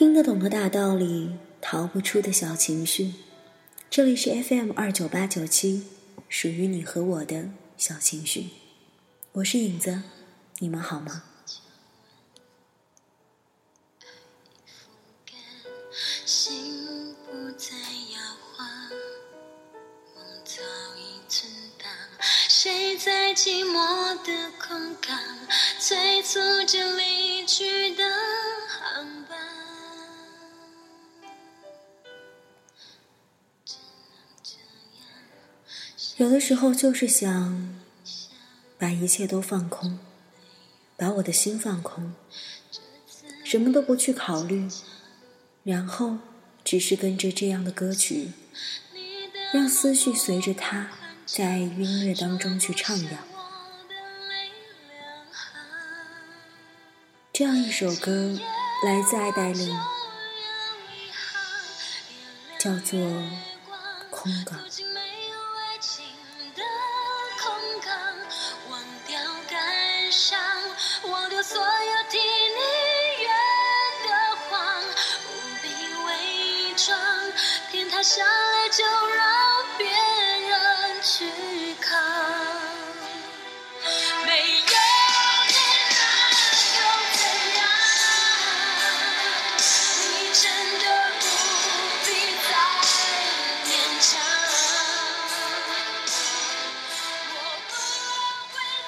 听得懂的大道理，逃不出的小情绪。这里是 FM 二九八九七，属于你和我的小情绪。我是影子，你们好吗？谁在寂寞的空港催促着离去的有的时候就是想把一切都放空，把我的心放空，什么都不去考虑，然后只是跟着这样的歌曲，让思绪随着它在音乐当中去徜徉。这样一首歌来自爱戴琳，叫做《空港》。下来就让别人去扛。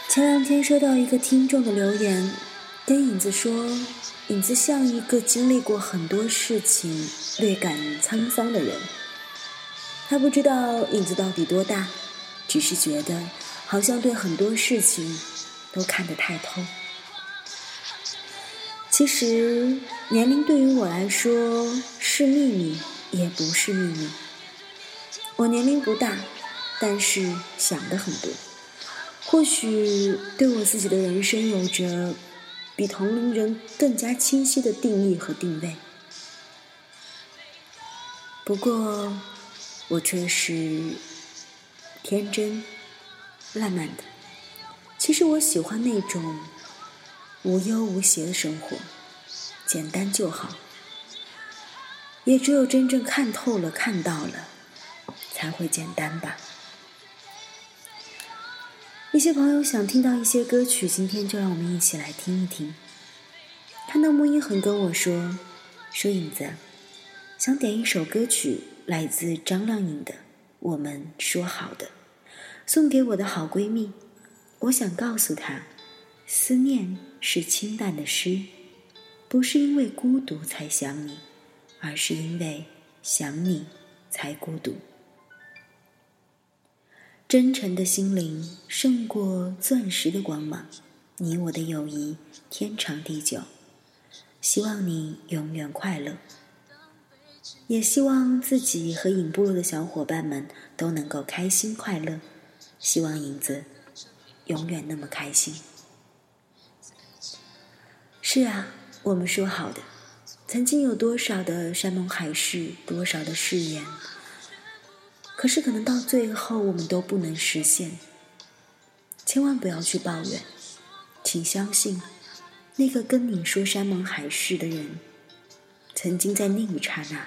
前两天收到一个听众的留言，跟影子说，影子像一个经历过很多事情、略感沧桑的人。他不知道影子到底多大，只是觉得好像对很多事情都看得太透。其实年龄对于我来说是秘密，也不是秘密。我年龄不大，但是想的很多。或许对我自己的人生有着比同龄人更加清晰的定义和定位。不过，我却是天真、烂漫的。其实我喜欢那种无忧无邪的生活，简单就好。也只有真正看透了、看到了，才会简单吧。一些朋友想听到一些歌曲，今天就让我们一起来听一听。看到木一恒跟我说：“说影子，想点一首歌曲，来自张靓颖的《我们说好的》，送给我的好闺蜜。我想告诉她，思念是清淡的诗，不是因为孤独才想你，而是因为想你才孤独。”真诚的心灵胜过钻石的光芒，你我的友谊天长地久。希望你永远快乐，也希望自己和影部落的小伙伴们都能够开心快乐。希望影子永远那么开心。是啊，我们说好的，曾经有多少的山盟海誓，多少的誓言。可是，可能到最后我们都不能实现。千万不要去抱怨，请相信，那个跟你说山盟海誓的人，曾经在那一刹那，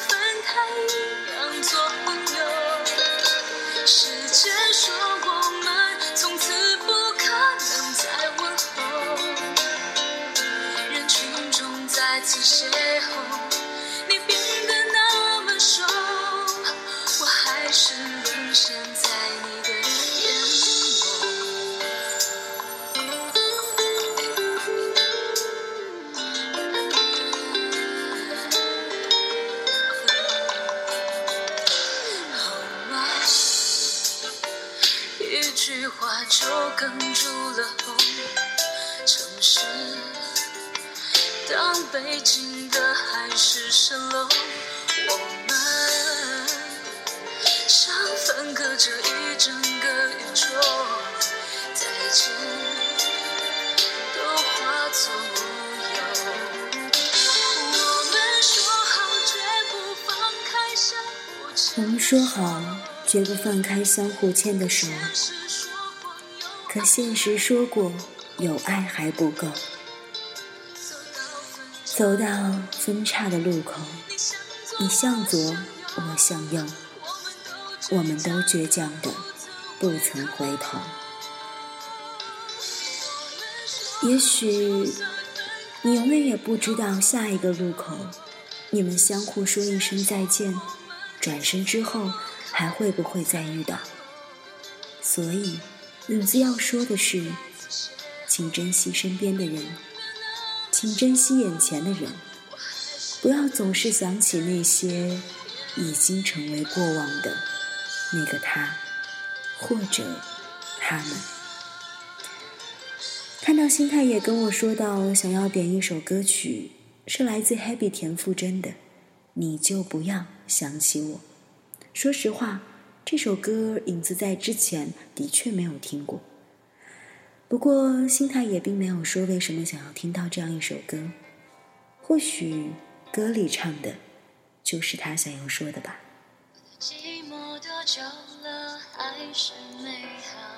一句话就哽住了喉。城市当北京的海市蜃楼，我们像分隔着一整个宇宙，再见都化作乌有。我们说好绝不放开我们说好绝不放开相互牵的手，可现实说过有爱还不够。走到分岔的路口，你向左，我向右，我们都倔强的不曾回头。也许你永远也不知道下一个路口，你们相互说一声再见，转身之后还会不会再遇到？所以，影子要说的是，请珍惜身边的人，请珍惜眼前的人，不要总是想起那些已经成为过往的那个他，或者他们。看到心态也跟我说到，想要点一首歌曲，是来自 Happy 田馥甄的《你就不要想起我》。说实话，这首歌影子在之前的确没有听过。不过心态也并没有说为什么想要听到这样一首歌，或许歌里唱的，就是他想要说的吧。寂寞多久了，还是美好。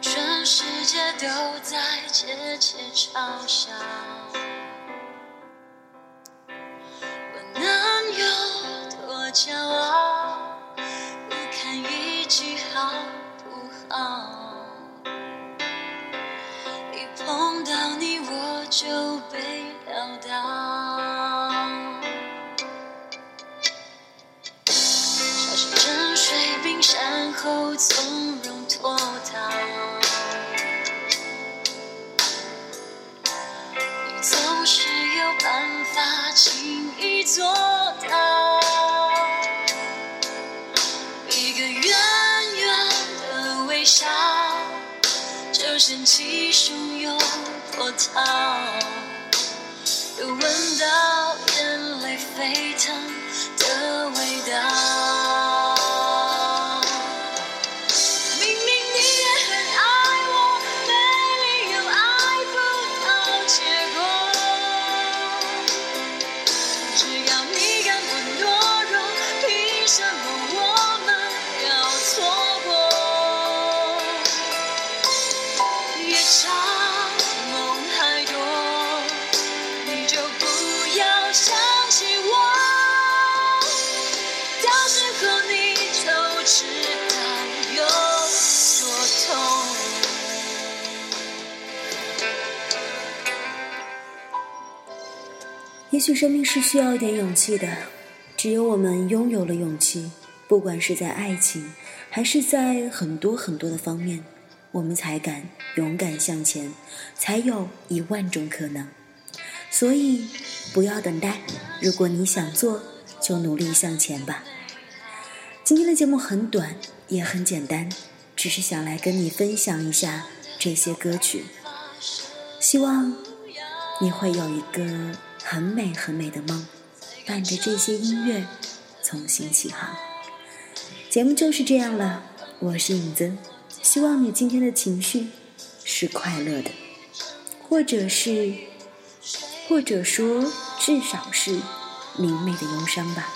全世界都在窃窃嘲笑，骄傲？不看一击好不好？一碰到你我就被撂倒，小心沉睡冰山后从容脱逃。你总是有办法轻易做掀起汹涌波涛，又闻到眼泪沸腾的味道。也许生命是需要一点勇气的，只有我们拥有了勇气，不管是在爱情，还是在很多很多的方面，我们才敢勇敢向前，才有一万种可能。所以，不要等待，如果你想做，就努力向前吧。今天的节目很短，也很简单，只是想来跟你分享一下这些歌曲，希望你会有一个。很美很美的梦，伴着这些音乐，重新起航。节目就是这样了，我是影子，希望你今天的情绪是快乐的，或者是，或者说至少是明媚的忧伤吧。